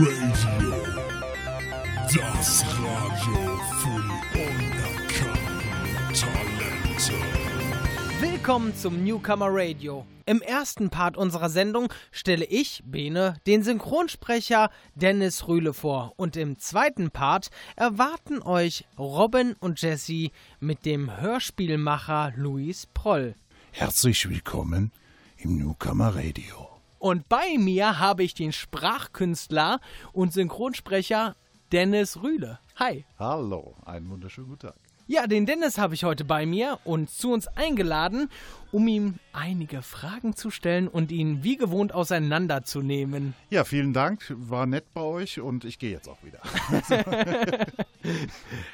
Radio. Das Radio für die unerkannten Talente. Willkommen zum Newcomer Radio. Im ersten Part unserer Sendung stelle ich, Bene, den Synchronsprecher Dennis Rühle vor. Und im zweiten Part erwarten euch Robin und Jesse mit dem Hörspielmacher Luis Proll. Herzlich willkommen im Newcomer Radio. Und bei mir habe ich den Sprachkünstler und Synchronsprecher Dennis Rühle. Hi. Hallo, einen wunderschönen guten Tag. Ja, den Dennis habe ich heute bei mir und zu uns eingeladen, um ihm einige Fragen zu stellen und ihn wie gewohnt auseinanderzunehmen. Ja, vielen Dank, war nett bei euch und ich gehe jetzt auch wieder.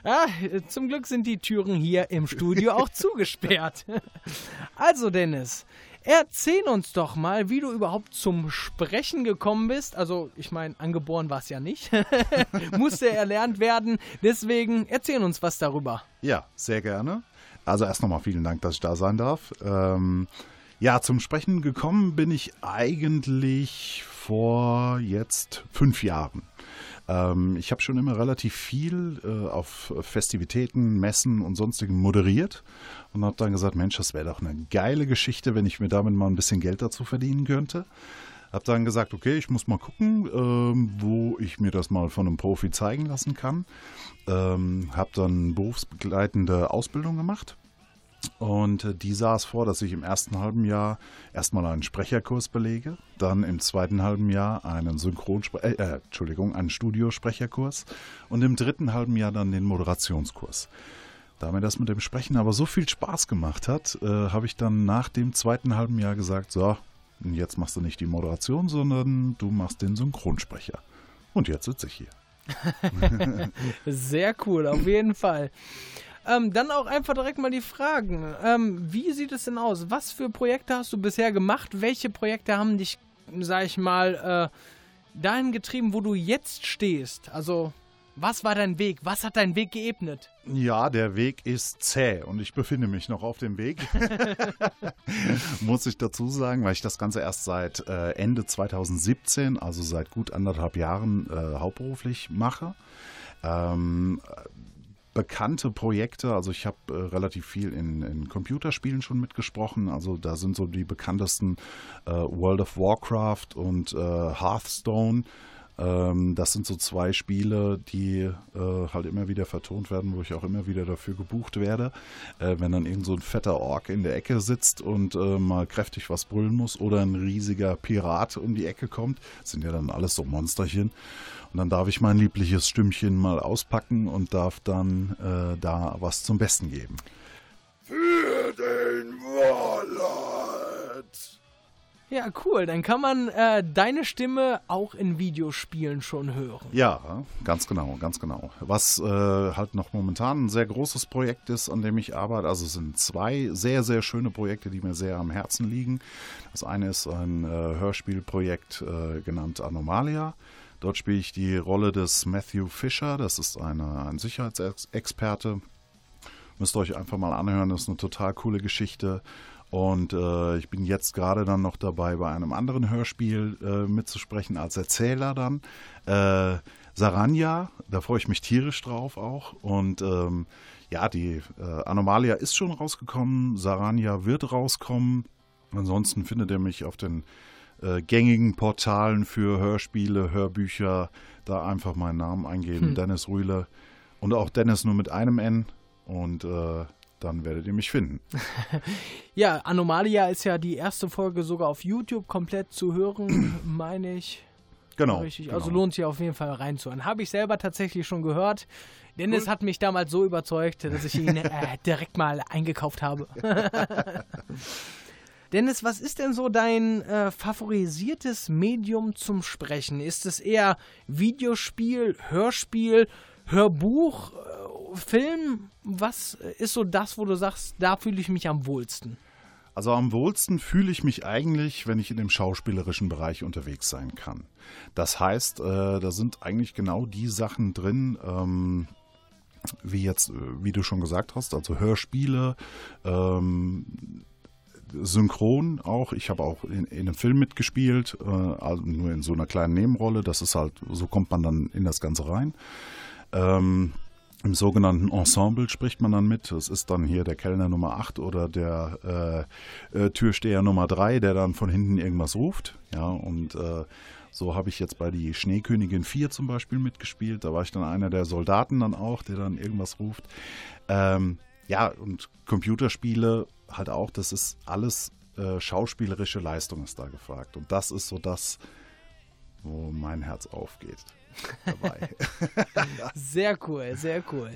Ah, zum Glück sind die Türen hier im Studio auch zugesperrt. Also Dennis, erzähl uns doch mal, wie du überhaupt zum Sprechen gekommen bist. Also ich meine, angeboren war es ja nicht. Musste erlernt werden. Deswegen erzähl uns was darüber. Ja, sehr gerne. Also erst nochmal vielen Dank, dass ich da sein darf. Ähm, ja, zum Sprechen gekommen bin ich eigentlich vor jetzt fünf Jahren. Ähm, ich habe schon immer relativ viel äh, auf Festivitäten, Messen und sonstigen moderiert und habe dann gesagt, Mensch, das wäre doch eine geile Geschichte, wenn ich mir damit mal ein bisschen Geld dazu verdienen könnte. Habe dann gesagt, okay, ich muss mal gucken, ähm, wo ich mir das mal von einem Profi zeigen lassen kann. Ähm, habe dann berufsbegleitende Ausbildung gemacht. Und äh, die sah es vor, dass ich im ersten halben Jahr erstmal einen Sprecherkurs belege, dann im zweiten halben Jahr einen Synchronspre äh, äh, Entschuldigung, einen Studiosprecherkurs und im dritten halben Jahr dann den Moderationskurs. Da mir das mit dem Sprechen aber so viel Spaß gemacht hat, äh, habe ich dann nach dem zweiten halben Jahr gesagt, so, jetzt machst du nicht die Moderation, sondern du machst den Synchronsprecher. Und jetzt sitze ich hier. Sehr cool, auf jeden Fall. Ähm, dann auch einfach direkt mal die Fragen. Ähm, wie sieht es denn aus? Was für Projekte hast du bisher gemacht? Welche Projekte haben dich, sag ich mal, äh, dahin getrieben, wo du jetzt stehst? Also, was war dein Weg? Was hat dein Weg geebnet? Ja, der Weg ist zäh und ich befinde mich noch auf dem Weg. Muss ich dazu sagen, weil ich das Ganze erst seit äh, Ende 2017, also seit gut anderthalb Jahren, äh, hauptberuflich mache. Ähm, bekannte Projekte, also ich habe äh, relativ viel in, in, Computerspielen schon mitgesprochen, also da sind so die bekanntesten äh, World of Warcraft und äh, Hearthstone. Ähm, das sind so zwei Spiele, die äh, halt immer wieder vertont werden, wo ich auch immer wieder dafür gebucht werde. Äh, wenn dann irgend so ein fetter Ork in der Ecke sitzt und äh, mal kräftig was brüllen muss oder ein riesiger Pirat um die Ecke kommt, sind ja dann alles so Monsterchen. Und dann darf ich mein liebliches Stimmchen mal auspacken und darf dann äh, da was zum Besten geben. Für den Warlord. Ja, cool. Dann kann man äh, deine Stimme auch in Videospielen schon hören. Ja, ganz genau, ganz genau. Was äh, halt noch momentan ein sehr großes Projekt ist, an dem ich arbeite, also sind zwei sehr, sehr schöne Projekte, die mir sehr am Herzen liegen. Das eine ist ein äh, Hörspielprojekt äh, genannt Anomalia. Dort spiele ich die Rolle des Matthew Fisher, das ist eine, ein Sicherheitsexperte. Müsst ihr euch einfach mal anhören, das ist eine total coole Geschichte. Und äh, ich bin jetzt gerade dann noch dabei, bei einem anderen Hörspiel äh, mitzusprechen als Erzähler dann. Äh, Saranja, da freue ich mich tierisch drauf auch. Und ähm, ja, die äh, Anomalia ist schon rausgekommen, Saranja wird rauskommen. Ansonsten findet ihr mich auf den äh, gängigen Portalen für Hörspiele, Hörbücher. Da einfach meinen Namen eingeben, hm. Dennis Rühle. Und auch Dennis nur mit einem N. Und äh, dann werdet ihr mich finden. ja, Anomalia ist ja die erste Folge sogar auf YouTube komplett zu hören, meine ich. Genau, Richtig. genau. Also lohnt sich auf jeden Fall reinzuhören. Habe ich selber tatsächlich schon gehört. Dennis cool. hat mich damals so überzeugt, dass ich ihn äh, direkt mal eingekauft habe. Dennis, was ist denn so dein äh, favorisiertes Medium zum Sprechen? Ist es eher Videospiel, Hörspiel, Hörbuch? Film, was ist so das, wo du sagst, da fühle ich mich am wohlsten? Also am wohlsten fühle ich mich eigentlich, wenn ich in dem schauspielerischen Bereich unterwegs sein kann. Das heißt, äh, da sind eigentlich genau die Sachen drin, ähm, wie jetzt, wie du schon gesagt hast, also Hörspiele, ähm, synchron auch. Ich habe auch in, in, einem Film mitgespielt, äh, also nur in so einer kleinen Nebenrolle. Das ist halt, so kommt man dann in das Ganze rein. Ähm, im sogenannten Ensemble spricht man dann mit. Das ist dann hier der Kellner Nummer 8 oder der äh, äh, Türsteher Nummer 3, der dann von hinten irgendwas ruft. Ja, und äh, so habe ich jetzt bei die Schneekönigin 4 zum Beispiel mitgespielt. Da war ich dann einer der Soldaten dann auch, der dann irgendwas ruft. Ähm, ja, und Computerspiele halt auch, das ist alles äh, schauspielerische Leistung ist da gefragt. Und das ist so das, wo mein Herz aufgeht dabei. sehr cool, sehr cool.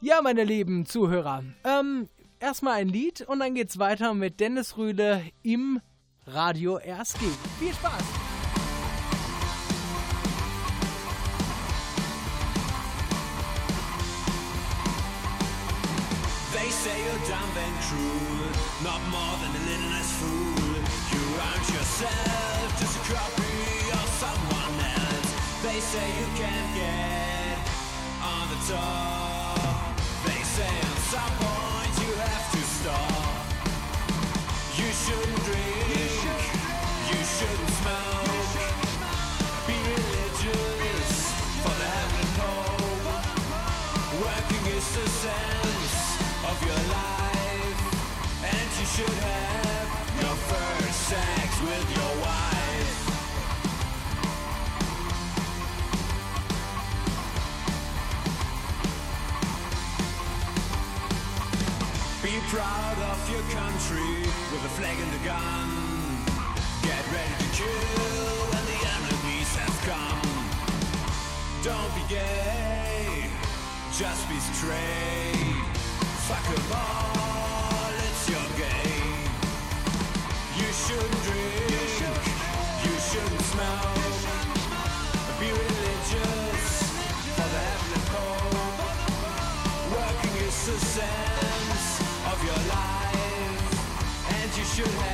Ja, meine lieben Zuhörer, ähm, erstmal ein Lied und dann geht's weiter mit Dennis Rühle im Radio RSG. Viel Spaß! They say you're dumb and cruel, not more than a little less fool. You aren't yourself, They say you can't get on the top. They say at some point you have to stop. You shouldn't drink, you shouldn't smoke. Be religious for the heaven hope. Working is the sense of your life, and you should have proud of your country with a flag and a gun. Get ready to kill when the enemies have come. Don't be gay, just be straight. Fuck 'em all, it's your game. You shouldn't drink, and you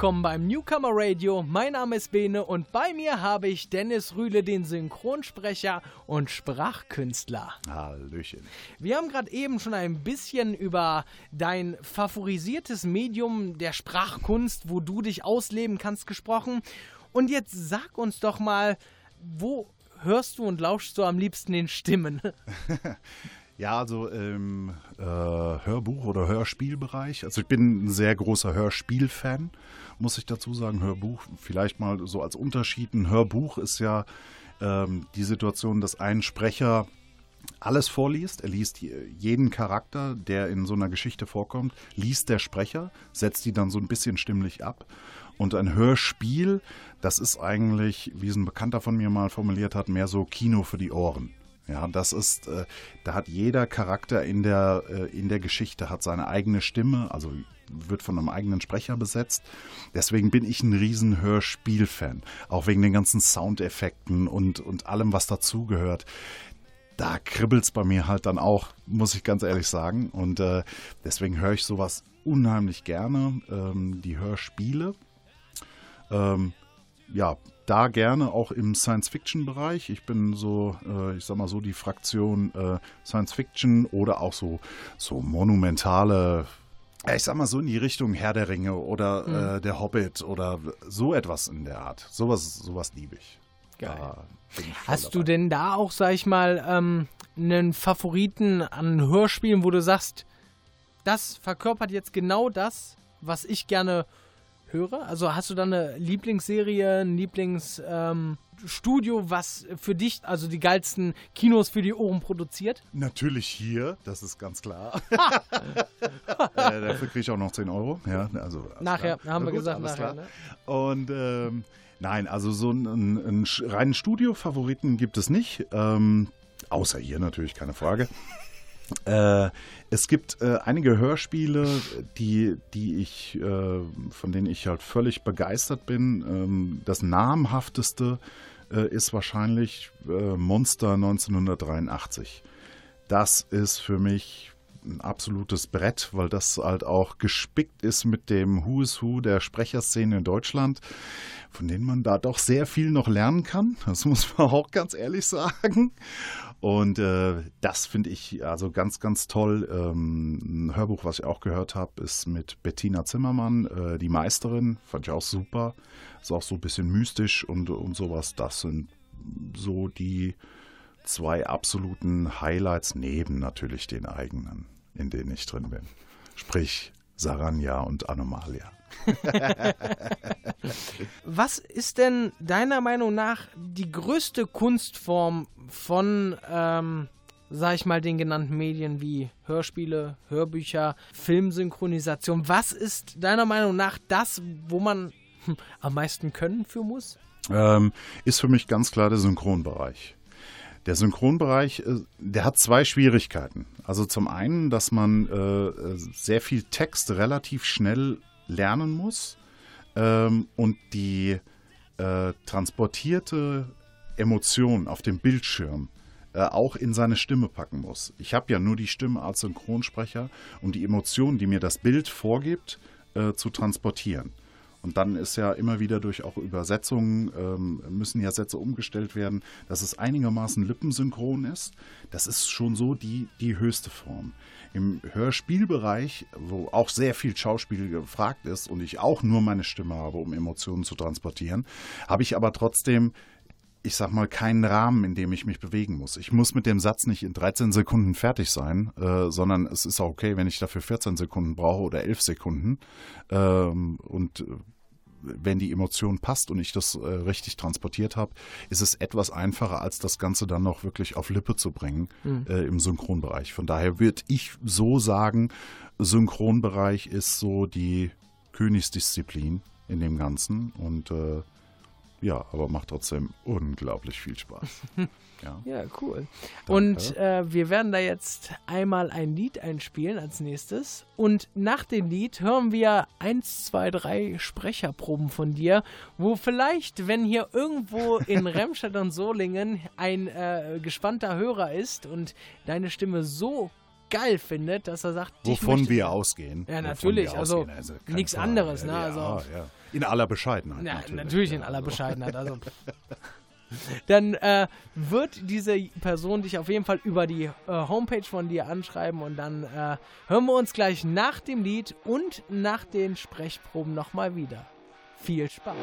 willkommen beim Newcomer Radio. Mein Name ist Bene und bei mir habe ich Dennis Rühle, den Synchronsprecher und Sprachkünstler. Hallöchen. Wir haben gerade eben schon ein bisschen über dein favorisiertes Medium der Sprachkunst, wo du dich ausleben kannst, gesprochen. Und jetzt sag uns doch mal, wo hörst du und lauschst du am liebsten den Stimmen? Ja, also im äh, Hörbuch- oder Hörspielbereich. Also ich bin ein sehr großer Hörspielfan, muss ich dazu sagen. Hörbuch, vielleicht mal so als Unterschied. Ein Hörbuch ist ja ähm, die Situation, dass ein Sprecher alles vorliest. Er liest jeden Charakter, der in so einer Geschichte vorkommt, liest der Sprecher, setzt die dann so ein bisschen stimmlich ab. Und ein Hörspiel, das ist eigentlich, wie es ein Bekannter von mir mal formuliert hat, mehr so Kino für die Ohren. Ja, das ist, äh, da hat jeder Charakter in der, äh, in der Geschichte hat seine eigene Stimme, also wird von einem eigenen Sprecher besetzt. Deswegen bin ich ein riesen Hörspiel-Fan. Auch wegen den ganzen Soundeffekten und, und allem, was dazugehört. Da kribbelt es bei mir halt dann auch, muss ich ganz ehrlich sagen. Und äh, deswegen höre ich sowas unheimlich gerne, ähm, die Hörspiele. Ähm, ja, da gerne auch im Science-Fiction-Bereich. Ich bin so, äh, ich sag mal so, die Fraktion äh, Science-Fiction oder auch so, so monumentale, ich sag mal so in die Richtung Herr der Ringe oder Mhm. äh, der Hobbit oder so etwas in der Art. Sowas, sowas liebe ich. Geil. Da ich Hast du dabei. denn da auch, sag ich mal, ähm, einen Favoriten an Hörspielen, wo du sagst, das verkörpert jetzt genau das, was ich gerne höre? Also hast du da eine Lieblingsserie, ein Lieblingsstudio, ähm, was für dich also die geilsten Kinos für die Ohren produziert? Natürlich hier, das ist ganz klar. äh, dafür kriege ich auch noch 10 Euro. Ja, also, nachher, klar. haben wir gut, gesagt, nachher. Ne? Und ähm, nein, also so einen, einen reinen Studio-Favoriten gibt es nicht. Ähm, außer hier natürlich, keine Frage. Äh, es gibt äh, einige Hörspiele, die, die ich, äh, von denen ich halt völlig begeistert bin. Ähm, das namhafteste äh, ist wahrscheinlich äh, Monster 1983. Das ist für mich ein absolutes Brett, weil das halt auch gespickt ist mit dem Who is Who der Sprecherszene in Deutschland, von denen man da doch sehr viel noch lernen kann. Das muss man auch ganz ehrlich sagen. Und äh, das finde ich also ganz, ganz toll. Ähm, ein Hörbuch, was ich auch gehört habe, ist mit Bettina Zimmermann, äh, die Meisterin. Fand ich auch super. Ist auch so ein bisschen mystisch und, und sowas. Das sind so die zwei absoluten Highlights neben natürlich den eigenen, in denen ich drin bin. Sprich Saranja und Anomalia. Was ist denn deiner Meinung nach die größte Kunstform von, ähm, sag ich mal, den genannten Medien wie Hörspiele, Hörbücher, Filmsynchronisation? Was ist deiner Meinung nach das, wo man am meisten können für muss? Ähm, ist für mich ganz klar der Synchronbereich. Der Synchronbereich, äh, der hat zwei Schwierigkeiten. Also zum einen, dass man äh, sehr viel Text relativ schnell lernen muss ähm, und die äh, transportierte Emotion auf dem Bildschirm äh, auch in seine Stimme packen muss. Ich habe ja nur die Stimme als Synchronsprecher, um die Emotionen, die mir das Bild vorgibt, äh, zu transportieren. Und dann ist ja immer wieder durch auch Übersetzungen, ähm, müssen ja Sätze umgestellt werden, dass es einigermaßen lippensynchron ist. Das ist schon so die, die höchste Form. Im Hörspielbereich, wo auch sehr viel Schauspiel gefragt ist und ich auch nur meine Stimme habe, um Emotionen zu transportieren, habe ich aber trotzdem ich sag mal, keinen Rahmen, in dem ich mich bewegen muss. Ich muss mit dem Satz nicht in 13 Sekunden fertig sein, äh, sondern es ist auch okay, wenn ich dafür 14 Sekunden brauche oder 11 Sekunden. Ähm, und wenn die Emotion passt und ich das äh, richtig transportiert habe, ist es etwas einfacher, als das Ganze dann noch wirklich auf Lippe zu bringen mhm. äh, im Synchronbereich. Von daher würde ich so sagen, Synchronbereich ist so die Königsdisziplin in dem Ganzen und äh, ja, aber macht trotzdem unglaublich viel Spaß. Ja, ja cool. Danke. Und äh, wir werden da jetzt einmal ein Lied einspielen als nächstes. Und nach dem Lied hören wir eins, zwei, drei Sprecherproben von dir, wo vielleicht, wenn hier irgendwo in Remscheid und Solingen ein äh, gespannter Hörer ist und deine Stimme so geil findet, dass er sagt, wovon wir ausgehen. Ja, natürlich, also, also nichts anderes, ne? Also, ja. In aller Bescheidenheit. Ja, natürlich, natürlich in aller Bescheidenheit. Also dann äh, wird diese Person dich auf jeden Fall über die äh, Homepage von dir anschreiben und dann äh, hören wir uns gleich nach dem Lied und nach den Sprechproben nochmal wieder. Viel Spaß!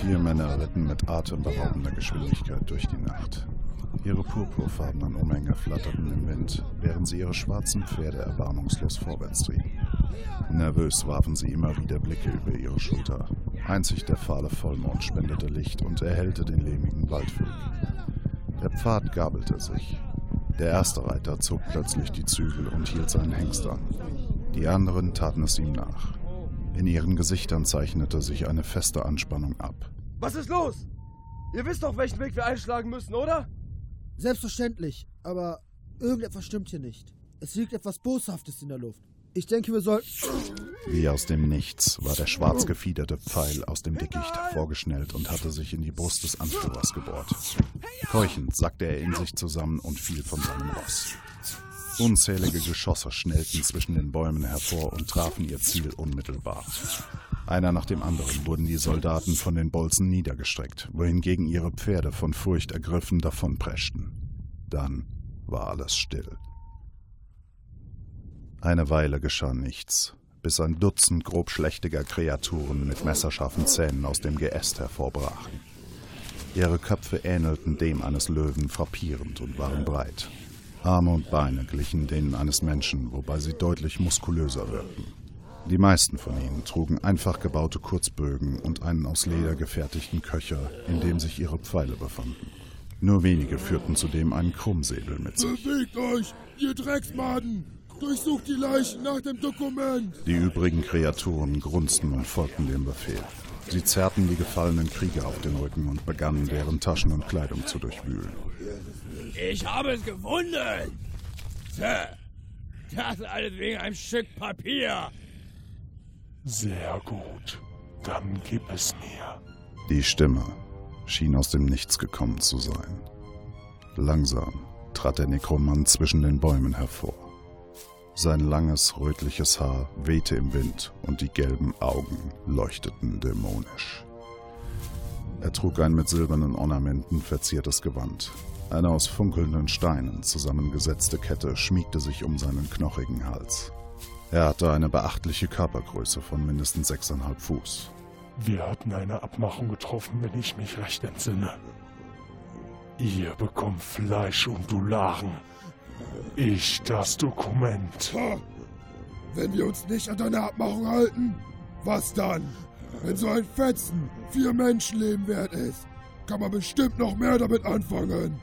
Vier Männer ritten mit atemberaubender Geschwindigkeit durch die Nacht. Ihre purpurfarbenen Umhänge flatterten im Wind, während sie ihre schwarzen Pferde erbarmungslos vorwärts trieben. Nervös warfen sie immer wieder Blicke über ihre Schulter. Einzig der fahle Vollmond spendete Licht und erhellte den lehmigen Waldweg. Der Pfad gabelte sich. Der erste Reiter zog plötzlich die Zügel und hielt seinen Hengst an. Die anderen taten es ihm nach. In ihren Gesichtern zeichnete sich eine feste Anspannung ab. Was ist los? Ihr wisst doch, welchen Weg wir einschlagen müssen, oder? Selbstverständlich, aber irgendetwas stimmt hier nicht. Es liegt etwas Boshaftes in der Luft. Ich denke, wir sollten. Wie aus dem Nichts war der schwarz gefiederte Pfeil aus dem Dickicht vorgeschnellt und hatte sich in die Brust des Anführers gebohrt. Keuchend sackte er in sich zusammen und fiel von seinem Ross. Unzählige Geschosse schnellten zwischen den Bäumen hervor und trafen ihr Ziel unmittelbar. Einer nach dem anderen wurden die Soldaten von den Bolzen niedergestreckt, wohingegen ihre Pferde von Furcht ergriffen davonpreschten. Dann war alles still. Eine Weile geschah nichts, bis ein Dutzend grobschlächtiger Kreaturen mit messerscharfen Zähnen aus dem Geäst hervorbrachen. Ihre Köpfe ähnelten dem eines Löwen frappierend und waren breit. Arme und Beine glichen denen eines Menschen, wobei sie deutlich muskulöser wirkten. Die meisten von ihnen trugen einfach gebaute Kurzbögen und einen aus Leder gefertigten Köcher, in dem sich ihre Pfeile befanden. Nur wenige führten zudem einen Krummsäbel mit sich. Bewegt euch, ihr Drecksmaden! Durchsucht die Leichen nach dem Dokument! Die übrigen Kreaturen grunzten und folgten dem Befehl. Sie zerrten die gefallenen Krieger auf den Rücken und begannen, deren Taschen und Kleidung zu durchwühlen. Ich habe es gefunden! Sir, das alles wegen einem Stück Papier! Sehr gut. Dann gib es mir. Die Stimme schien aus dem Nichts gekommen zu sein. Langsam trat der Nekromant zwischen den Bäumen hervor. Sein langes, rötliches Haar wehte im Wind und die gelben Augen leuchteten dämonisch. Er trug ein mit silbernen Ornamenten verziertes Gewand. Eine aus funkelnden Steinen zusammengesetzte Kette schmiegte sich um seinen knochigen Hals. Er hatte eine beachtliche Körpergröße von mindestens sechseinhalb Fuß. Wir hatten eine Abmachung getroffen, wenn ich mich recht entsinne. Ihr bekommt Fleisch und Dolaren. Ich das Dokument. Wenn wir uns nicht an deine Abmachung halten, was dann? Wenn so ein Fetzen vier Menschenleben wert ist, kann man bestimmt noch mehr damit anfangen.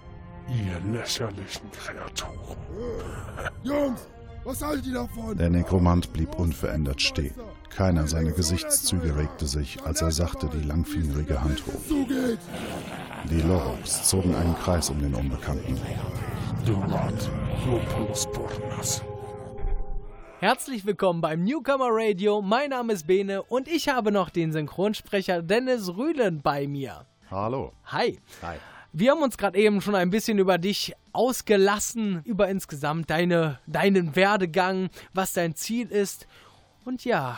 Ihr lächerlichen Kreaturen. Jungs, was haltet ihr davon? Der Nekromant blieb unverändert stehen. Keiner seiner Gesichtszüge regte sich, als er sachte die langfingerige Hand hob. Die Loroks zogen einen Kreis um den Unbekannten. Herzlich willkommen beim Newcomer Radio. Mein Name ist Bene und ich habe noch den Synchronsprecher Dennis Rühlen bei mir. Hallo. Hi. Hi. Wir haben uns gerade eben schon ein bisschen über dich ausgelassen, über insgesamt deine, deinen Werdegang, was dein Ziel ist. Und ja,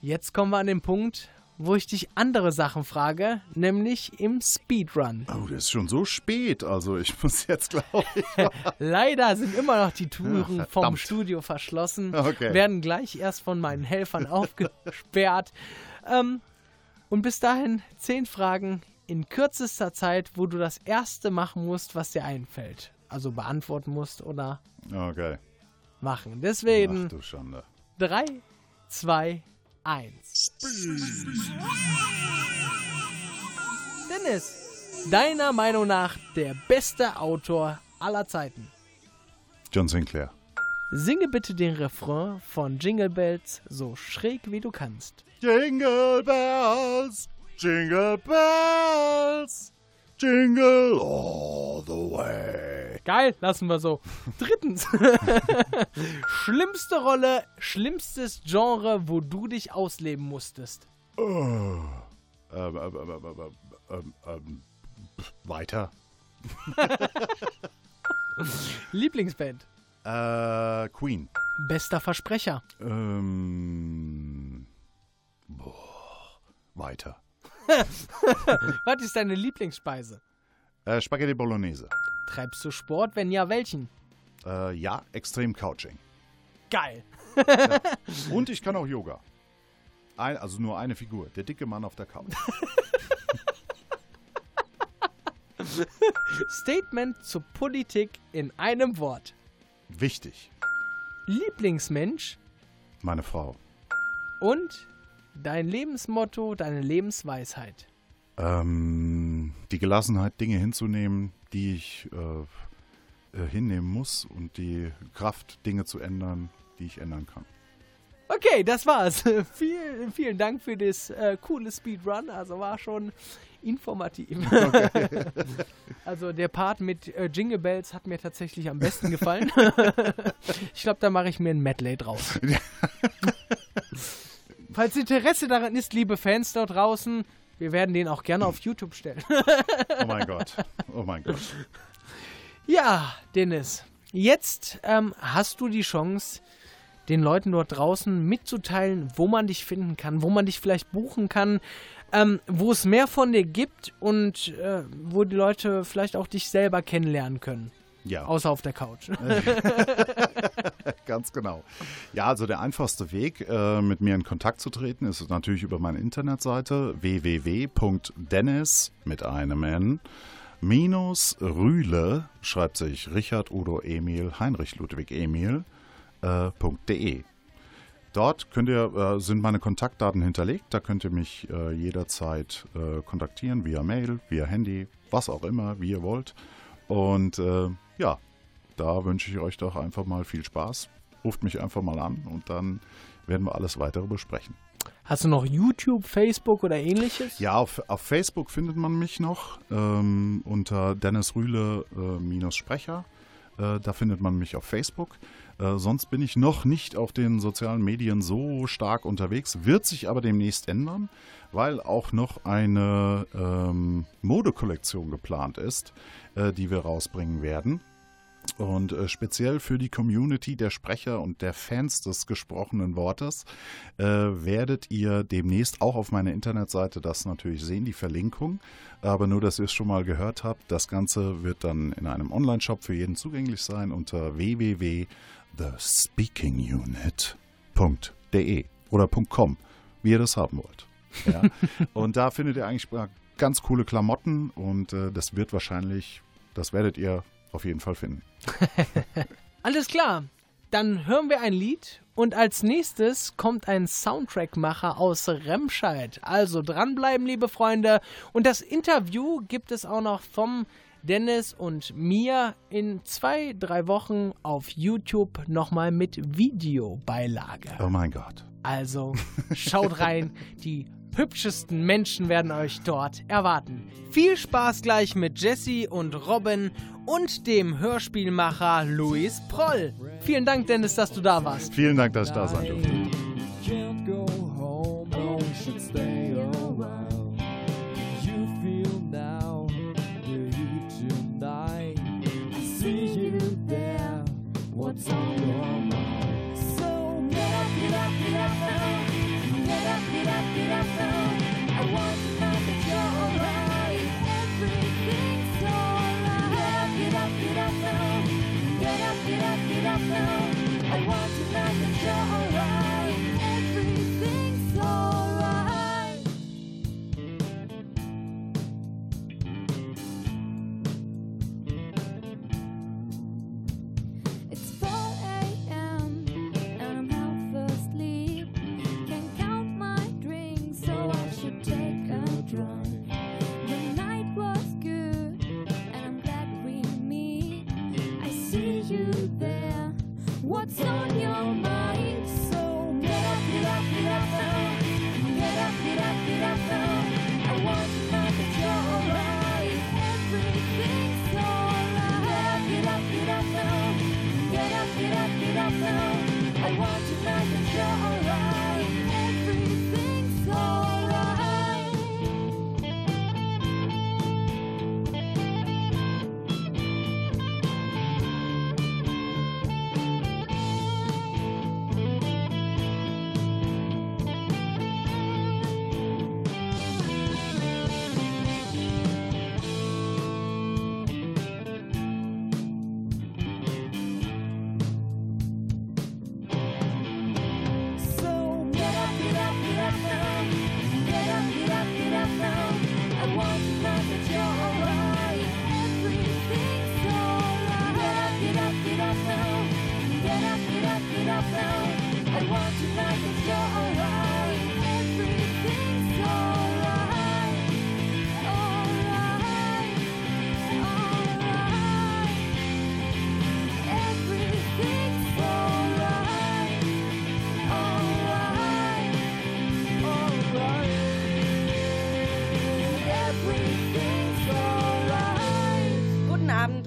jetzt kommen wir an den Punkt, wo ich dich andere Sachen frage, nämlich im Speedrun. Oh, das ist schon so spät. Also ich muss jetzt, glaube ich. Leider sind immer noch die Türen Ja, vom. Studio verschlossen, Okay. werden gleich erst von meinen Helfern aufgesperrt. Ähm, und bis dahin zehn Fragen in kürzester Zeit, wo du das erste machen musst, was dir einfällt. Also beantworten musst oder Okay. machen. Ach Deswegen du Schande. 3, 2, 1. Dennis, deiner Meinung nach der beste Autor aller Zeiten. John Sinclair. Singe bitte den Refrain von Jingle Bells so schräg wie du kannst. Jingle Bells, Jingle Bells, Jingle all the way. Geil, lassen wir so. Drittens. Schlimmste Rolle, schlimmstes Genre, wo du dich ausleben musstest. Oh. Ähm, ähm, ähm, ähm, ähm, ähm, ähm, weiter. Lieblingsband. Äh, Queen. Bester Versprecher. Ähm, boah, weiter. Was ist deine Lieblingsspeise? Äh, Spaghetti Bolognese. Treibst du Sport? Wenn ja, welchen? Äh, ja, extrem Couching. Geil. Und ich kann auch Yoga. Ein, also nur eine Figur, der dicke Mann auf der Couch. Statement zur Politik in einem Wort. Wichtig. Lieblingsmensch Meine Frau. und dein Lebensmotto, deine Lebensweisheit. Ähm, die Gelassenheit, Dinge hinzunehmen, die ich äh, äh, hinnehmen muss und die Kraft, Dinge zu ändern, die ich ändern kann. Okay, das war's. vielen, vielen Dank für das äh, coole Speedrun. Also war schon informativ. also der Part mit äh, Jingle Bells hat mir tatsächlich am besten gefallen. ich glaube, da mache ich mir ein Medley draus. Falls Interesse daran ist, liebe Fans dort draußen, wir werden den auch gerne auf YouTube stellen. Oh mein Gott. Oh mein Gott. Ja, Dennis, jetzt ähm, hast du die Chance, den Leuten dort draußen mitzuteilen, wo man dich finden kann, wo man dich vielleicht buchen kann, ähm, wo es mehr von dir gibt und äh, wo die Leute vielleicht auch dich selber kennenlernen können. Ja. Außer auf der Couch. Ganz genau. Ja, also der einfachste Weg, äh, mit mir in Kontakt zu treten, ist natürlich über meine Internetseite www.dennis mit einem N minus Rühle, schreibt sich Richard Udo Emil Heinrich Ludwig Emil, äh, .de. Dort könnt ihr, äh, sind meine Kontaktdaten hinterlegt. Da könnt ihr mich äh, jederzeit äh, kontaktieren, via Mail, via Handy, was auch immer, wie ihr wollt. Und äh, ja, da wünsche ich euch doch einfach mal viel Spaß. Ruft mich einfach mal an und dann werden wir alles weitere besprechen. Hast du noch YouTube, Facebook oder ähnliches? Ja, auf, auf Facebook findet man mich noch ähm, unter Dennis Rühle äh, minus Sprecher. Äh, da findet man mich auf Facebook. Äh, sonst bin ich noch nicht auf den sozialen Medien so stark unterwegs, wird sich aber demnächst ändern, weil auch noch eine ähm, Modekollektion geplant ist, äh, die wir rausbringen werden. Und äh, speziell für die Community der Sprecher und der Fans des gesprochenen Wortes äh, werdet ihr demnächst auch auf meiner Internetseite das natürlich sehen, die Verlinkung. Aber nur, dass ihr es schon mal gehört habt, das Ganze wird dann in einem Online-Shop für jeden zugänglich sein unter www.thespeakingunit.de oder .com, wie ihr das haben wollt. Ja? und da findet ihr eigentlich ganz coole Klamotten und äh, das wird wahrscheinlich, das werdet ihr auf jeden Fall finden. Alles klar. Dann hören wir ein Lied und als nächstes kommt ein Soundtrackmacher aus Remscheid. Also dranbleiben, liebe Freunde. Und das Interview gibt es auch noch vom Dennis und mir in zwei, drei Wochen auf YouTube nochmal mit Videobeilage. Oh mein Gott. Also schaut rein, die hübschesten Menschen werden euch dort erwarten. Viel Spaß gleich mit Jesse und Robin und dem Hörspielmacher Luis Proll. Vielen Dank, Dennis, dass du da warst. Vielen Dank, dass ich da sein durfte. Can't go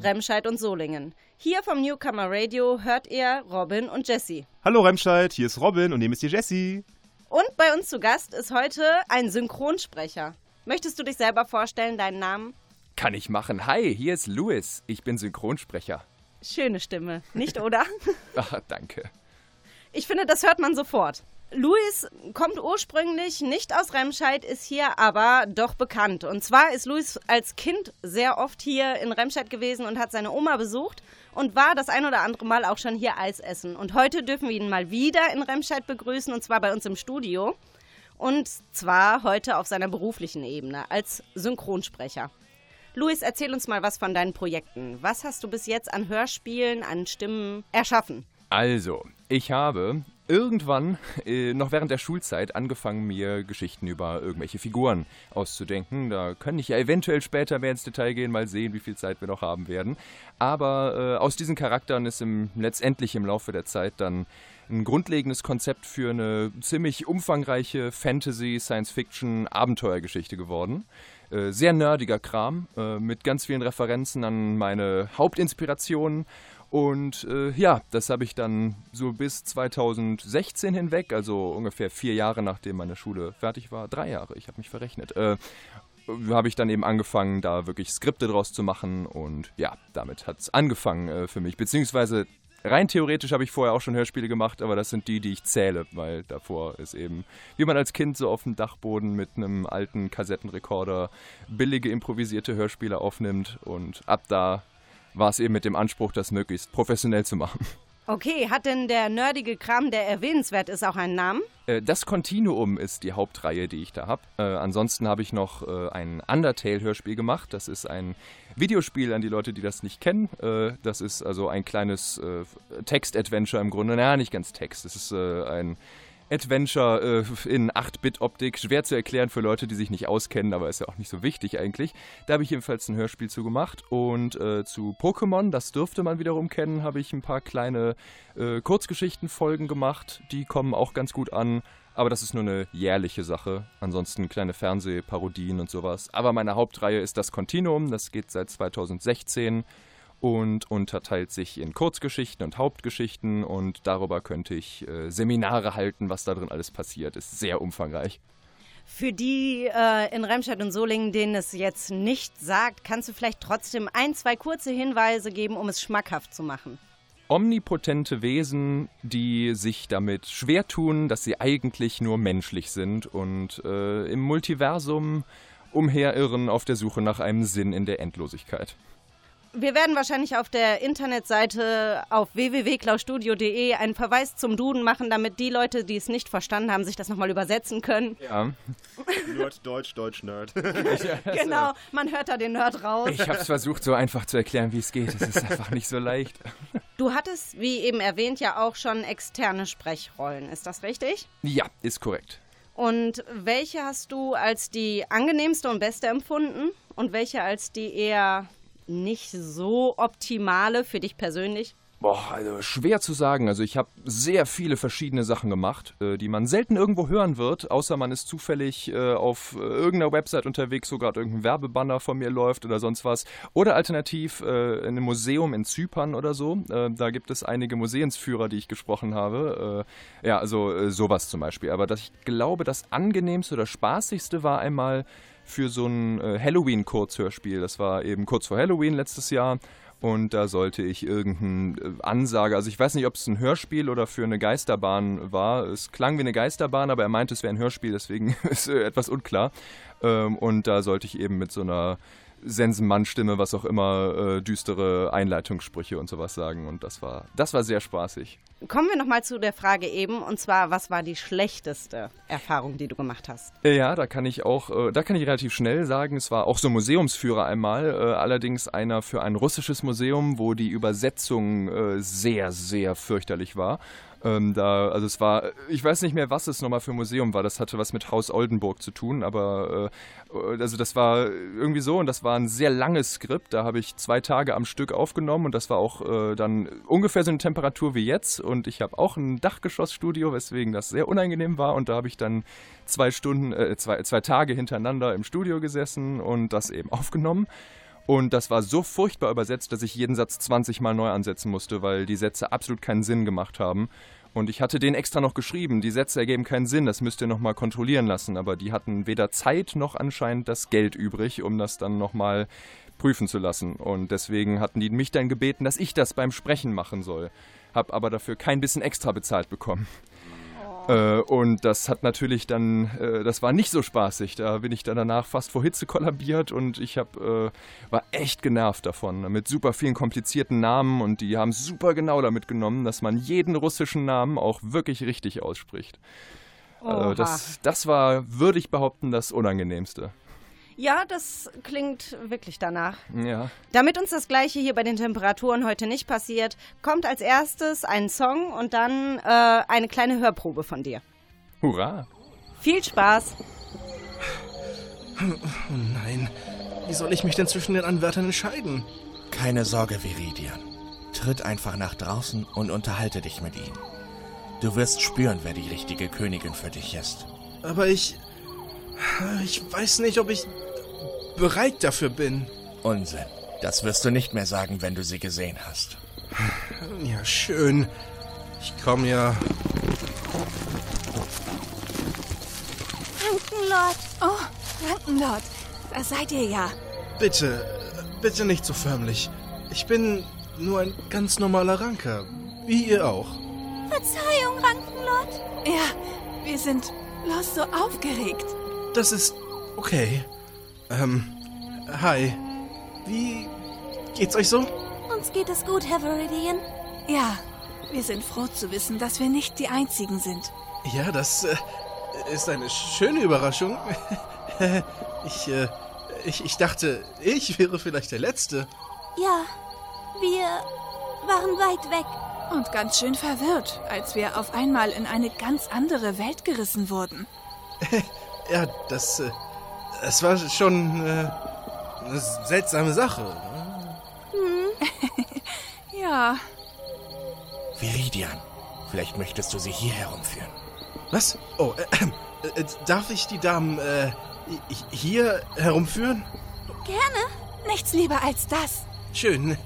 Remscheid und Solingen. Hier vom Newcomer Radio hört ihr Robin und Jesse. Hallo Remscheid, hier ist Robin und neben ist hier Jessie. Und bei uns zu Gast ist heute ein Synchronsprecher. Möchtest du dich selber vorstellen, deinen Namen? Kann ich machen. Hi, hier ist Louis. Ich bin Synchronsprecher. Schöne Stimme, nicht oder? Ach, danke. Ich finde, das hört man sofort. Luis kommt ursprünglich nicht aus Remscheid, ist hier aber doch bekannt. Und zwar ist Luis als Kind sehr oft hier in Remscheid gewesen und hat seine Oma besucht und war das ein oder andere Mal auch schon hier Eis essen. Und heute dürfen wir ihn mal wieder in Remscheid begrüßen und zwar bei uns im Studio. Und zwar heute auf seiner beruflichen Ebene als Synchronsprecher. Luis, erzähl uns mal was von deinen Projekten. Was hast du bis jetzt an Hörspielen, an Stimmen erschaffen? Also, ich habe irgendwann, äh, noch während der Schulzeit, angefangen, mir Geschichten über irgendwelche Figuren auszudenken. Da kann ich ja eventuell später mehr ins Detail gehen, mal sehen, wie viel Zeit wir noch haben werden. Aber äh, aus diesen Charakteren ist im, letztendlich im Laufe der Zeit dann ein grundlegendes Konzept für eine ziemlich umfangreiche Fantasy, Science-Fiction, Abenteuergeschichte geworden. Äh, sehr nerdiger Kram äh, mit ganz vielen Referenzen an meine Hauptinspirationen und äh, ja, das habe ich dann so bis 2016 hinweg, also ungefähr vier Jahre nachdem meine Schule fertig war, drei Jahre, ich habe mich verrechnet, äh, habe ich dann eben angefangen, da wirklich Skripte draus zu machen und ja, damit hat es angefangen äh, für mich. Beziehungsweise rein theoretisch habe ich vorher auch schon Hörspiele gemacht, aber das sind die, die ich zähle, weil davor ist eben, wie man als Kind so auf dem Dachboden mit einem alten Kassettenrekorder billige improvisierte Hörspiele aufnimmt und ab da war es eben mit dem Anspruch, das möglichst professionell zu machen. Okay, hat denn der nerdige Kram, der erwähnenswert ist, auch einen Namen? Äh, das Continuum ist die Hauptreihe, die ich da habe. Äh, ansonsten habe ich noch äh, ein Undertale-Hörspiel gemacht. Das ist ein Videospiel an die Leute, die das nicht kennen. Äh, das ist also ein kleines äh, Text-Adventure im Grunde. Naja, nicht ganz Text. Es ist ein Adventure äh, in 8-Bit-Optik. Schwer zu erklären für Leute, die sich nicht auskennen, aber ist ja auch nicht so wichtig eigentlich. Da habe ich jedenfalls ein Hörspiel zu gemacht. Und äh, zu Pokémon, das dürfte man wiederum kennen, habe ich ein paar kleine äh, Kurzgeschichtenfolgen gemacht. Die kommen auch ganz gut an. Aber das ist nur eine jährliche Sache. Ansonsten kleine Fernsehparodien und sowas. Aber meine Hauptreihe ist das Continuum. Das geht seit 2016 und unterteilt sich in Kurzgeschichten und Hauptgeschichten und darüber könnte ich äh, Seminare halten, was da drin alles passiert. Ist sehr umfangreich. Für die äh, in Remscheid und Solingen, denen es jetzt nicht sagt, kannst du vielleicht trotzdem ein, zwei kurze Hinweise geben, um es schmackhaft zu machen. Omnipotente Wesen, die sich damit schwer tun, dass sie eigentlich nur menschlich sind und äh, im Multiversum umherirren auf der Suche nach einem Sinn in der Endlosigkeit. Wir werden wahrscheinlich auf der Internetseite auf www.klaustudio.de einen Verweis zum Duden machen, damit die Leute, die es nicht verstanden haben, sich das nochmal übersetzen können. Ja. Nerd, Deutsch, Deutsch, Nerd. genau, man hört da den Nerd raus. Ich habe es versucht, so einfach zu erklären, wie es geht. Es ist einfach nicht so leicht. Du hattest, wie eben erwähnt, ja auch schon externe Sprechrollen. Ist das richtig? Ja, ist korrekt. Und welche hast du als die angenehmste und beste empfunden? Und welche als die eher nicht so optimale für dich persönlich? Boah, also schwer zu sagen. Also ich habe sehr viele verschiedene Sachen gemacht, äh, die man selten irgendwo hören wird, außer man ist zufällig äh, auf äh, irgendeiner Website unterwegs, wo gerade irgendein Werbebanner von mir läuft oder sonst was. Oder alternativ in einem Museum in Zypern oder so. Da gibt es einige Museumsführer, die ich gesprochen habe. Ja, also sowas zum Beispiel. Aber ich glaube, das angenehmste oder spaßigste war einmal für so ein Halloween-Kurzhörspiel. Das war eben kurz vor Halloween letztes Jahr und da sollte ich irgendeine Ansage, also ich weiß nicht, ob es ein Hörspiel oder für eine Geisterbahn war. Es klang wie eine Geisterbahn, aber er meinte, es wäre ein Hörspiel, deswegen ist äh, etwas unklar. Ähm, und da sollte ich eben mit so einer Sensenmann-Stimme, was auch immer, äh, düstere Einleitungssprüche und sowas sagen. Und das war, das war sehr spaßig. Kommen wir nochmal zu der Frage eben, und zwar, was war die schlechteste Erfahrung, die du gemacht hast? Ja, da kann ich auch, äh, da kann ich relativ schnell sagen, es war auch so Museumsführer einmal, äh, allerdings einer für ein russisches Museum, wo die Übersetzung äh, sehr, sehr fürchterlich war. Ähm, da, also es war, ich weiß nicht mehr, was es nochmal für ein Museum war. Das hatte was mit Haus Oldenburg zu tun, aber äh, also das war irgendwie so und das war ein sehr langes Skript. Da habe ich zwei Tage am Stück aufgenommen und das war auch äh, dann ungefähr so eine Temperatur wie jetzt. Und ich habe auch ein Dachgeschossstudio, weswegen das sehr unangenehm war. Und da habe ich dann zwei Stunden, äh, zwei, zwei Tage hintereinander im Studio gesessen und das eben aufgenommen. Und das war so furchtbar übersetzt, dass ich jeden Satz 20 Mal neu ansetzen musste, weil die Sätze absolut keinen Sinn gemacht haben. Und ich hatte den extra noch geschrieben. Die Sätze ergeben keinen Sinn, das müsst ihr nochmal kontrollieren lassen. Aber die hatten weder Zeit noch anscheinend das Geld übrig, um das dann nochmal prüfen zu lassen. Und deswegen hatten die mich dann gebeten, dass ich das beim Sprechen machen soll. Hab aber dafür kein bisschen extra bezahlt bekommen. Äh, und das hat natürlich dann, äh, das war nicht so spaßig. Da bin ich dann danach fast vor Hitze kollabiert und ich hab, äh, war echt genervt davon. Mit super vielen komplizierten Namen und die haben super genau damit genommen, dass man jeden russischen Namen auch wirklich richtig ausspricht. Also das, das war, würde ich behaupten, das Unangenehmste. Ja, das klingt wirklich danach. Ja. Damit uns das gleiche hier bei den Temperaturen heute nicht passiert, kommt als erstes ein Song und dann äh, eine kleine Hörprobe von dir. Hurra! Viel Spaß! Oh nein. Wie soll ich mich denn zwischen den Anwärtern entscheiden? Keine Sorge, Viridian. Tritt einfach nach draußen und unterhalte dich mit ihnen. Du wirst spüren, wer die richtige Königin für dich ist. Aber ich. Ich weiß nicht, ob ich bereit dafür bin. Unsinn. Das wirst du nicht mehr sagen, wenn du sie gesehen hast. Ja, schön. Ich komme ja. Rankenlord. Oh, Rankenlord. Da seid ihr ja. Bitte, bitte nicht so förmlich. Ich bin nur ein ganz normaler Ranker. Wie ihr auch. Verzeihung, Rankenlord. Ja, wir sind bloß so aufgeregt. Das ist okay. Ähm, hi. Wie geht's euch so? Uns geht es gut, Herr Viridian. Ja, wir sind froh zu wissen, dass wir nicht die Einzigen sind. Ja, das äh, ist eine schöne Überraschung. ich, äh, ich, ich dachte, ich wäre vielleicht der Letzte. Ja, wir waren weit weg. Und ganz schön verwirrt, als wir auf einmal in eine ganz andere Welt gerissen wurden. ja, das, äh, das war schon äh, eine seltsame Sache. Hm. ja. Viridian, vielleicht möchtest du sie hier herumführen. Was? Oh, äh, äh, darf ich die Damen äh, hier herumführen? Gerne. Nichts lieber als das. Schön.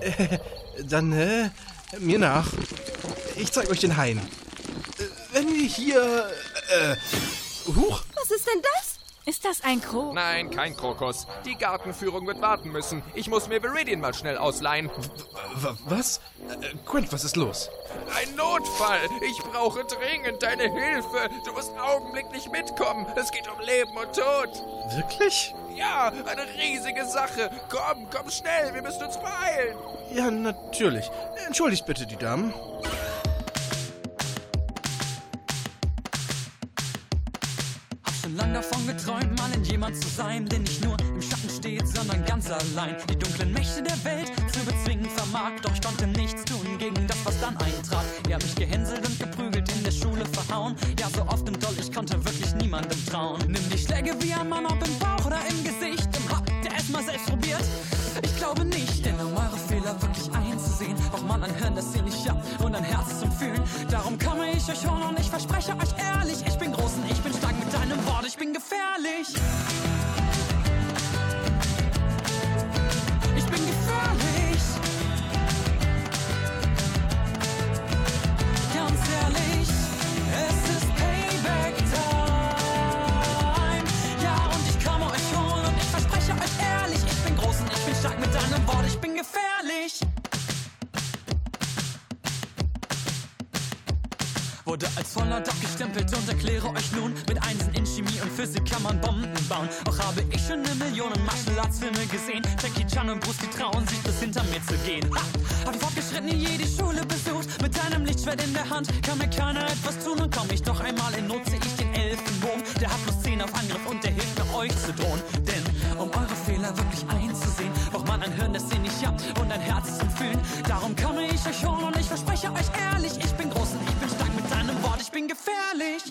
Äh, dann äh, mir nach. Ich zeig euch den Hain. Äh, wenn wir hier... Äh, huch. Was ist denn das? Ist das ein Krog? Nein, kein Krokus. Die Gartenführung wird warten müssen. Ich muss mir Viridian mal schnell ausleihen. W was? Äh, Quint, was ist los? Ein Notfall. Ich brauche dringend deine Hilfe. Du musst augenblicklich mitkommen. Es geht um Leben und Tod. Wirklich? Ja, eine riesige Sache. Komm, komm schnell. Wir müssen uns beeilen. Ja, natürlich. Entschuldigt bitte die Damen. Lang davon geträumt, mal in jemand zu sein, der nicht nur im Schatten steht, sondern ganz allein die dunklen Mächte der Welt zu bezwingen vermag. Doch ich konnte nichts tun gegen das, was dann eintrat. Ihr habt mich gehänselt und geprügelt, in der Schule verhauen. Ja, so oft und doll, ich konnte wirklich niemandem trauen. Nimm die Schläge wie ein Mann, ob im Bauch oder im Gesicht. Im Habt ihr es mal selbst probiert? Ich glaube nicht, denn um eure Fehler wirklich einzusehen, braucht man ein Hirn, das ihr nicht habt und ein Herz Fühlen. Darum komme ich euch holen und ich verspreche euch ehrlich, ich bin groß und ich bin stark mit deinem Wort, ich bin gefährlich. Ich bin gefährlich. Ganz ehrlich, es ist Payback Time. Ja, und ich komme euch holen und ich verspreche euch ehrlich, ich bin groß und ich bin stark mit deinem Wort, ich bin gefährlich. Wurde als Volllord abgestempelt und erkläre euch nun, mit Einsen in Chemie und Physik kann man Bomben bauen. Auch habe ich schon eine Million Martial Arts Filme gesehen. Jackie Chan und Bruce, die trauen sich bis hinter mir zu gehen. Ha! Hab die fortgeschrittene jede Schule besucht, mit einem Lichtschwert in der Hand. Kann mir keiner etwas tun und komm ich doch einmal in Not, seh ich den Elfenbogen. Der hat plus 10 auf Angriff und der hilft mir euch zu drohen. Denn um eure Fehler wirklich einzusehen, braucht man ein Hirn, das ihr nicht habt und ein Herz zum Fühlen. Darum komme ich euch holen und ich verspreche euch ehrlich, ich bin groß und deinem Wort, ich bin gefährlich.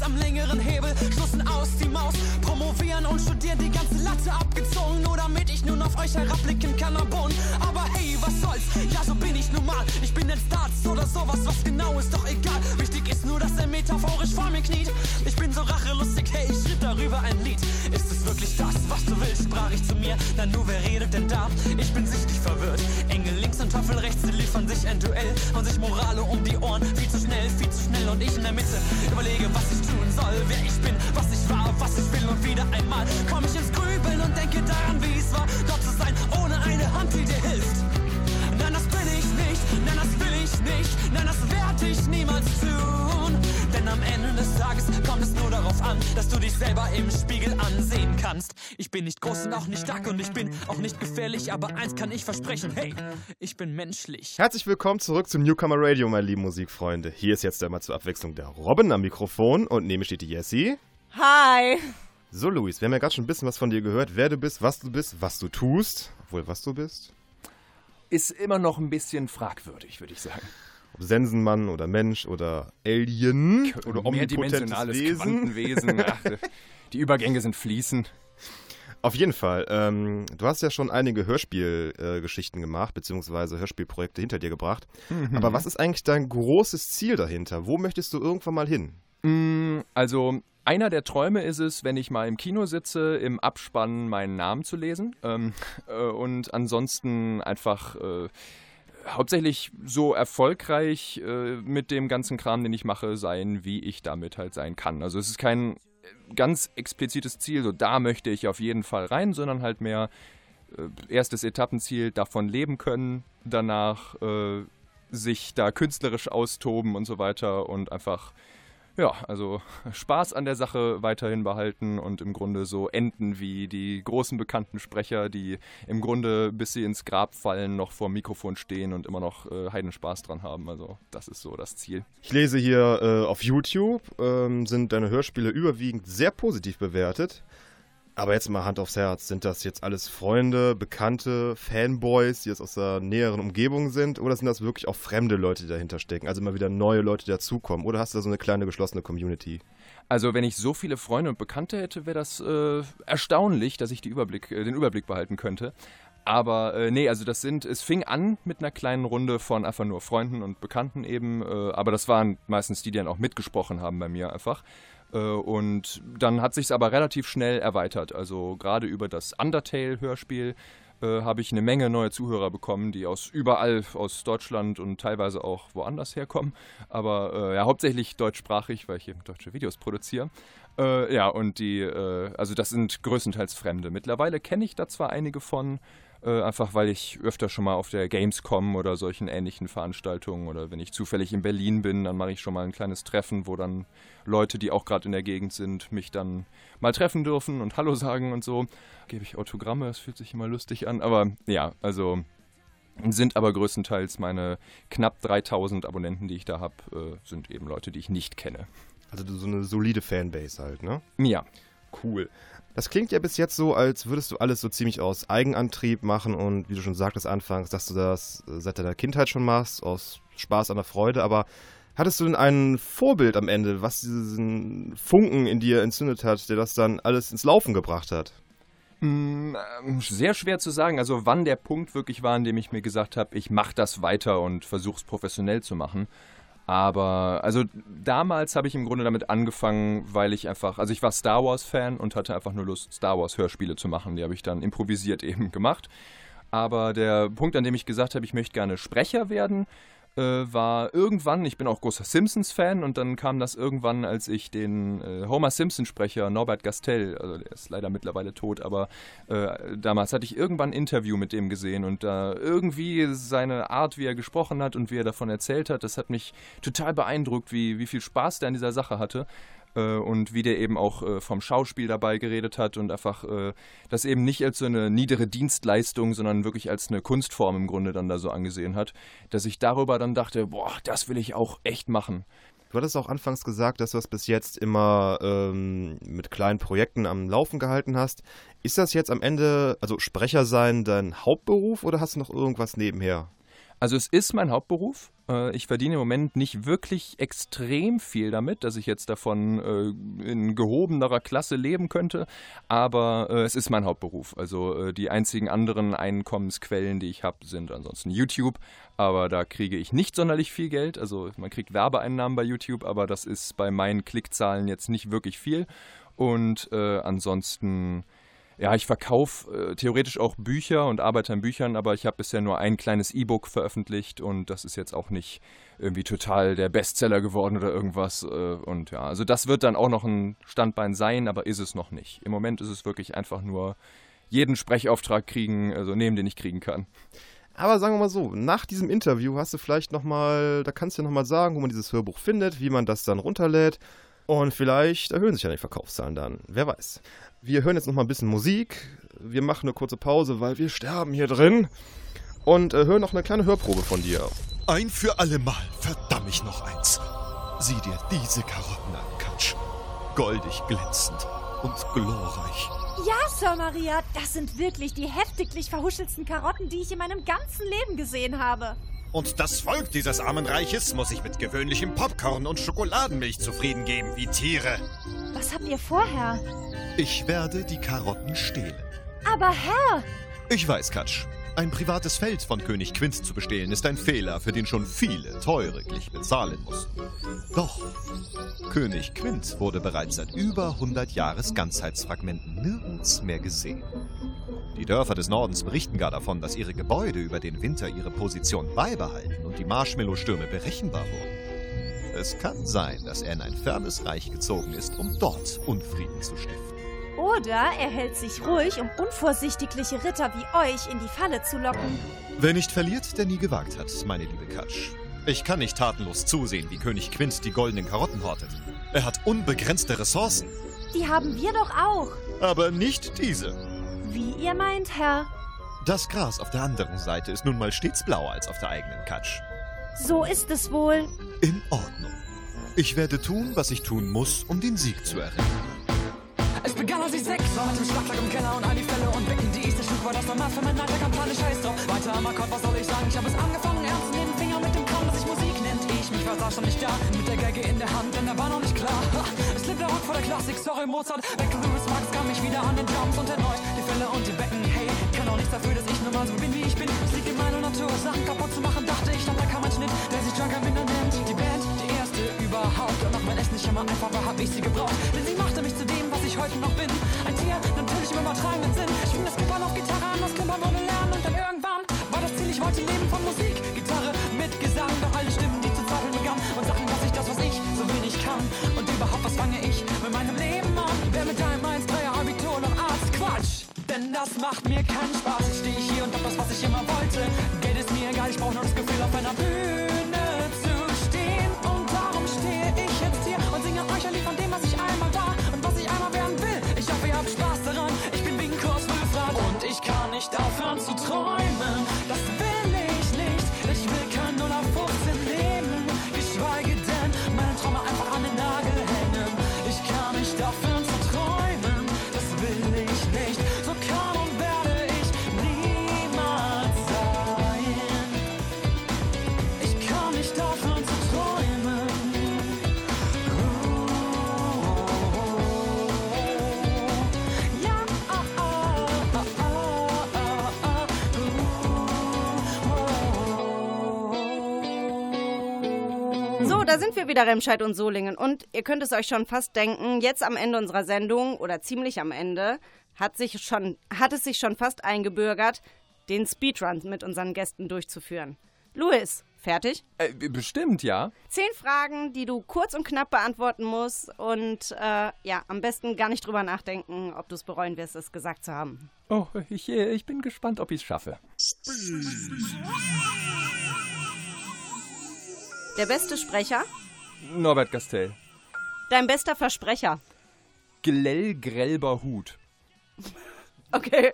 Spaß am längeren Hebel, schlussen aus die Maus, promovieren und studieren die ganze Latte abgezogen, nur damit ich nun auf euch herabblicken kann am Boden. Aber hey, was soll's, ja so bin ich nun mal. ich bin ein Arzt oder sowas, was genau ist doch egal. Wichtig ist nur, dass er metaphorisch vor mir kniet. Ich bin so rachelustig, hey, ich schrieb darüber ein Lied. Ist es wirklich das, was du willst, sprach ich zu mir, na nur wer redet denn da? Ich bin sichtlich verwirrt, Engel und Teufel rechts, sie liefern sich ein Duell. Und sich Morale um die Ohren. Viel zu schnell, viel zu schnell. Und ich in der Mitte überlege, was ich tun soll. Wer ich bin, was ich war, was ich will. Und wieder einmal komm ich ins Grübeln und denke daran, wie es war, dort zu sein, ohne eine Hand, die dir hilft. Nein, das bin ich nicht, nein, das will ich nicht, nein, das werde ich niemals tun. Denn am Ende des Tages kommt es nur darauf an, dass du dich selber im Spiegel ansehen kannst. Ich bin nicht groß und auch nicht stark und ich bin auch nicht gefährlich, aber eins kann ich versprechen, hey, ich bin menschlich. Herzlich willkommen zurück zum Newcomer Radio, meine lieben Musikfreunde. Hier ist jetzt einmal zur Abwechslung der Robin am Mikrofon und neben mir steht die Jessie. Hi. So, Luis, wir haben ja gerade schon ein bisschen was von dir gehört, wer du bist, was du bist, was du tust. Obwohl, was du bist. Ist immer noch ein bisschen fragwürdig, würde ich sagen. Ob Sensenmann oder Mensch oder Alien oder omnipotentes Mehrdimensionales Wesen. Quantenwesen. Ach, die Übergänge sind fließend. Auf jeden Fall. Ähm, du hast ja schon einige Hörspielgeschichten äh, gemacht, beziehungsweise Hörspielprojekte hinter dir gebracht. Mhm. Aber was ist eigentlich dein großes Ziel dahinter? Wo möchtest du irgendwann mal hin? Mm, Also, einer der Träume ist es, wenn ich mal im Kino sitze, im Abspann meinen Namen zu lesen. Ähm, äh, und ansonsten einfach äh, hauptsächlich so erfolgreich äh, mit dem ganzen Kram, den ich mache, sein, wie ich damit halt sein kann. Also es ist kein ganz explizites Ziel, so da möchte ich auf jeden Fall rein, sondern halt mehr äh, erstes Etappenziel, davon leben können, danach äh, sich da künstlerisch austoben und so weiter und einfach, ja, also Spaß an der Sache weiterhin behalten und im Grunde so enden wie die großen bekannten Sprecher, die im Grunde, bis sie ins Grab fallen, noch vor dem Mikrofon stehen und immer noch äh, heiden Spaß dran haben. Also das ist so das Ziel. Ich lese hier äh, auf YouTube, ähm, sind deine Hörspiele überwiegend sehr positiv bewertet. Aber jetzt mal Hand aufs Herz, sind das jetzt alles Freunde, Bekannte, Fanboys, die jetzt aus der näheren Umgebung sind? Oder sind das wirklich auch fremde Leute, die dahinter stecken? Also immer wieder neue Leute, die dazukommen? Oder hast du da so eine kleine geschlossene Community? Also wenn ich so viele Freunde und Bekannte hätte, wäre das äh, erstaunlich, dass ich Überblick, äh, den Überblick behalten könnte. Aber äh, nee, also das sind, es fing an mit einer kleinen Runde von einfach nur Freunden und Bekannten eben, äh, aber das waren meistens die, die dann auch mitgesprochen haben bei mir einfach. Äh, und dann hat sich aber relativ schnell erweitert. Also gerade über das Undertale-Hörspiel äh, habe ich eine Menge neue Zuhörer bekommen, die aus überall aus Deutschland und teilweise auch woanders herkommen. Aber äh, ja, hauptsächlich deutschsprachig, weil ich eben deutsche Videos produziere. Äh, ja, und die, äh, also das sind größtenteils Fremde. Mittlerweile kenne ich da zwar einige von, äh, einfach weil ich öfter schon mal auf der Gamescom oder solchen ähnlichen Veranstaltungen oder wenn ich zufällig in Berlin bin, dann mache ich schon mal ein kleines Treffen, wo dann Leute, die auch gerade in der Gegend sind, mich dann mal treffen dürfen und Hallo sagen und so. Gebe ich Autogramme, das fühlt sich immer lustig an, aber ja, also sind aber größtenteils meine knapp 3000 Abonnenten, die ich da habe, äh, sind eben Leute, die ich nicht kenne. Also so eine solide Fanbase halt, ne? Ja. Cool. Das klingt ja bis jetzt so, als würdest du alles so ziemlich aus Eigenantrieb machen und wie du schon sagtest anfangs, dass du das äh, seit deiner Kindheit schon machst, aus Spaß an der Freude, aber hattest du denn ein Vorbild am Ende, was diesen Funken in dir entzündet hat, der das dann alles ins Laufen gebracht hat? Mm, ähm, Sehr schwer zu sagen, also wann der Punkt wirklich war, an dem ich mir gesagt habe, ich mache das weiter und versuche es professionell zu machen. Aber also damals habe ich im Grunde damit angefangen, weil ich einfach, also ich war Star Wars Fan und hatte einfach nur Lust, Star Wars Hörspiele zu machen. Die habe ich dann improvisiert eben gemacht. Aber der Punkt, an dem ich gesagt habe, ich möchte gerne Sprecher werden, äh, war irgendwann, ich bin auch großer Simpsons-Fan und dann kam das irgendwann, als ich den äh, Homer Simpson-Sprecher Norbert Gastel, also der ist leider mittlerweile tot, aber äh, damals hatte ich irgendwann ein Interview mit dem gesehen und da irgendwie seine Art, wie er gesprochen hat und wie er davon erzählt hat, das hat mich total beeindruckt, wie, wie viel Spaß der an dieser Sache hatte äh, und wie der eben auch äh, vom Schauspiel dabei geredet hat und einfach äh, das eben nicht als so eine niedere Dienstleistung, sondern wirklich als eine Kunstform im Grunde dann da so angesehen hat, dass ich darüber dann dachte, boah, das will ich auch echt machen. Du hattest auch anfangs gesagt, dass du das bis jetzt immer ähm, mit kleinen Projekten am Laufen gehalten hast. Ist das jetzt am Ende, also Sprecher sein, dein Hauptberuf oder hast du noch irgendwas nebenher? Also es ist mein Hauptberuf. Äh, Ich verdiene im Moment nicht wirklich extrem viel damit, dass ich jetzt davon äh, in gehobenerer Klasse leben könnte, aber äh, es ist mein Hauptberuf. Also die einzigen anderen Einkommensquellen, die ich habe, sind ansonsten YouTube, aber da kriege ich nicht sonderlich viel Geld. Also man kriegt Werbeeinnahmen bei YouTube, aber das ist bei meinen Klickzahlen jetzt nicht wirklich viel. Und ansonsten ja, ich verkaufe äh, theoretisch auch Bücher und arbeite an Büchern, aber ich habe bisher nur ein kleines E-Book veröffentlicht und das ist jetzt auch nicht irgendwie total der Bestseller geworden oder irgendwas. Äh, und ja, also das wird dann auch noch ein Standbein sein, aber ist es noch nicht. Im Moment ist es wirklich einfach nur jeden Sprechauftrag kriegen, also nehmen, den ich kriegen kann. Aber sagen wir mal so, nach diesem Interview hast du vielleicht nochmal, da kannst du nochmal sagen, wo man dieses Hörbuch findet, wie man das dann runterlädt. Und vielleicht erhöhen sich ja die Verkaufszahlen dann. Wer weiß. Wir hören jetzt nochmal ein bisschen Musik. Wir machen eine kurze Pause, weil wir sterben hier drin. Und äh, hören noch eine kleine Hörprobe von dir. Ein für alle Mal verdamm ich noch eins. Sieh dir diese Karotten an, Katsch. Goldig glänzend und glorreich. Ja, Sir Maria, das sind wirklich die heftiglich verhuschelsten Karotten, die ich in meinem ganzen Leben gesehen habe. Und das Volk dieses armen Reiches muss sich mit gewöhnlichem Popcorn und Schokoladenmilch zufrieden geben, wie Tiere. Was habt ihr vor, Herr? Ich werde die Karotten stehlen. Aber Herr! Ich weiß, Katsch. Ein privates Feld von König Quint zu bestehlen, ist ein Fehler, für den schon viele teureglich bezahlen mussten. Doch König Quint wurde bereits seit über 100 Jahres Ganzheitsfragmenten nirgends mehr gesehen. Die Dörfer des Nordens berichten gar davon, dass ihre Gebäude über den Winter ihre Position beibehalten und die Marshmallow-Stürme berechenbar wurden. Es kann sein, dass er in ein fernes Reich gezogen ist, um dort Unfrieden zu stiften. Oder er hält sich ruhig, um unvorsichtigliche Ritter wie euch in die Falle zu locken. Wer nicht verliert, der nie gewagt hat, meine liebe Katsch. Ich kann nicht tatenlos zusehen, wie König Quint die goldenen Karotten hortet. Er hat unbegrenzte Ressourcen, Die haben wir doch auch. aber nicht diese. Wie ihr meint, Herr. Das Gras auf der anderen Seite ist nun mal stets blauer als auf der eigenen Katsch. So ist es wohl. In Ordnung. Ich werde tun, was ich tun muss, um den Sieg zu erringen. Es begann als ich sechs war mit dem Schlagzeug im Keller und all die Fälle und Becken. Die erste Stück war das normal für mein Alter, kam Plan, scheiß drauf. Weiter am Akkord, was soll ich sagen? Ich habe es angefangen, mich versah schon nicht da, mit der Geige in der Hand, denn da war noch nicht klar. Es litt der Rock vor der Klassik, sorry Mozart. Weg Louis Max kam ich wieder an den Drums und erneut die Fälle und die Becken. Hey, kann auch nichts dafür, dass ich nun mal so bin, wie ich bin. Es liegt in meiner Natur, Sachen kaputt zu machen, dachte ich, doch da kam ein Schnitt, der sich Junker Winter nennt. Die Band, die erste überhaupt. Und auch wenn es nicht immer einfach war, hab ich sie gebraucht. Denn sie machte mich zu dem, was ich heute noch bin. Ein Tier, natürlich im übertragenen Sinn. Ich fing das Klippern auf Gitarre an, das Klippern ohne Lernen. Und dann irgendwann war das Ziel, ich wollte leben von Musik. Begannen. Und sagten, dass ich das, was ich so wenig kann. Und überhaupt, was fange ich mit meinem Leben an? Wer mit deinem 1-3er Abitur und Arzt? Quatsch! Denn das macht mir keinen Spaß. Jetzt stehe ich hier und hab das, was ich immer wollte. Geld ist mir egal, ich brauche nur das Gefühl, auf einer Bühne wir wieder, Remscheid und Solingen. Und ihr könnt es euch schon fast denken, jetzt am Ende unserer Sendung oder ziemlich am Ende hat, sich schon, hat es sich schon fast eingebürgert, den Speedrun mit unseren Gästen durchzuführen. Louis, fertig? Äh, bestimmt, ja. Zehn Fragen, die du kurz und knapp beantworten musst und äh, ja, am besten gar nicht drüber nachdenken, ob du es bereuen wirst, es gesagt zu haben. Oh, ich, äh, ich bin gespannt, ob ich es schaffe. Der beste Sprecher, Norbert Gastel. dein bester Versprecher. Glell grelber Hut. Okay.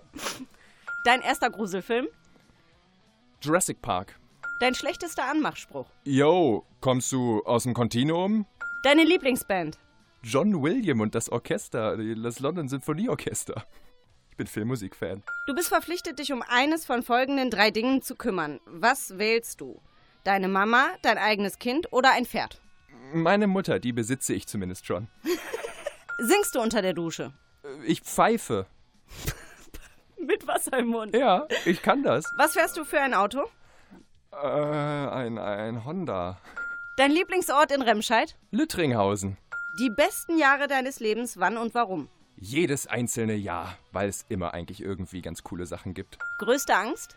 Dein erster Gruselfilm, Jurassic Park. dein schlechtester Anmachspruch, Yo, kommst du aus dem Kontinuum? deine Lieblingsband, John William und das Orchester, das London Sinfonieorchester. Ich bin Filmmusik-Fan. Du bist verpflichtet, dich um eines von folgenden drei Dingen zu kümmern. Was wählst du? Deine Mama, dein eigenes Kind oder ein Pferd? Meine Mutter, die besitze ich zumindest schon. Singst du unter der Dusche? Ich pfeife. Mit Wasser im Mund. Ja, ich kann das. Was fährst du für ein Auto? Äh, ein, ein Honda. Dein Lieblingsort in Remscheid? Lüttringhausen. Die besten Jahre deines Lebens, wann und warum? Jedes einzelne Jahr, weil es immer eigentlich irgendwie ganz coole Sachen gibt. Größte Angst?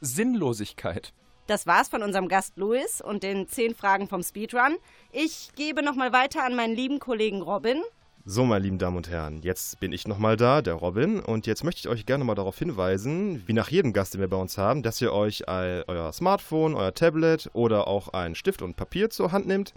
Sinnlosigkeit. Das war's von unserem Gast Louis und den zehn Fragen vom Speedrun. Ich gebe nochmal weiter an meinen lieben Kollegen Robin. So, meine lieben Damen und Herren, jetzt bin ich nochmal da, der Robin, und jetzt möchte ich euch gerne mal darauf hinweisen, wie nach jedem Gast, den wir bei uns haben, dass ihr euch euer Smartphone, euer Tablet oder auch einen Stift und Papier zur Hand nehmt.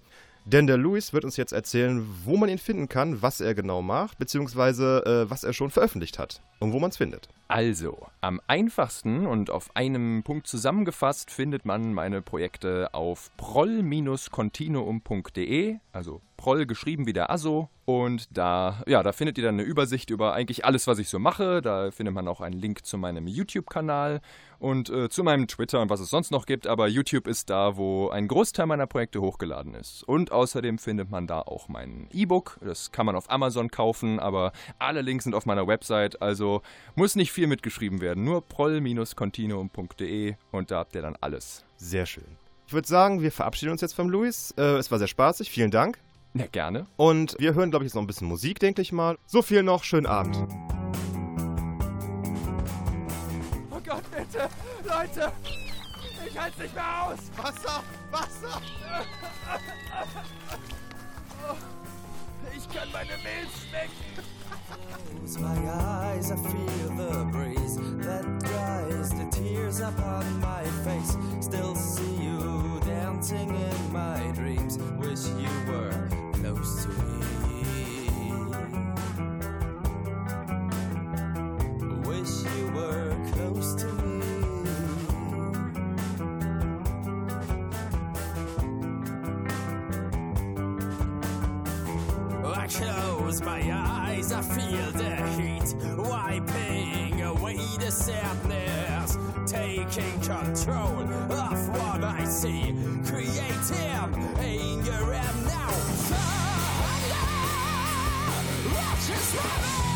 Denn der Luis wird uns jetzt erzählen, wo man ihn finden kann, was er genau macht, beziehungsweise äh, was er schon veröffentlicht hat und wo man es findet. Also, am einfachsten und auf einem Punkt zusammengefasst findet man meine Projekte auf proll-continuum.de, also Proll geschrieben wie der Asso. Und da, ja, da findet ihr dann eine Übersicht über eigentlich alles, was ich so mache. Da findet man auch einen Link zu meinem YouTube-Kanal und äh, zu meinem Twitter und was es sonst noch gibt. Aber YouTube ist da, wo ein Großteil meiner Projekte hochgeladen ist. Und außerdem findet man da auch mein E-Book. Das kann man auf Amazon kaufen, aber alle Links sind auf meiner Website. Also muss nicht viel mitgeschrieben werden. Nur proll-continuum.de und da habt ihr dann alles. Sehr schön. Ich würde sagen, wir verabschieden uns jetzt vom Luis. Äh, es war sehr spaßig. Vielen Dank. Ja, gerne. Und wir hören, glaube ich, jetzt noch ein bisschen Musik, denke ich mal. So viel noch. Schönen Abend. Oh Gott, bitte! Leute! Ich halte nicht mehr aus! Wasser! Wasser! Ich kann meine Milch schmecken! Close my eyes, I feel the breeze that dries the tears upon my face. Still see you dancing in my dreams. Wish you were Wish you were close to me. I close my eyes, I feel the heat wiping away the sadness, taking control of what I see, creating anger Seven.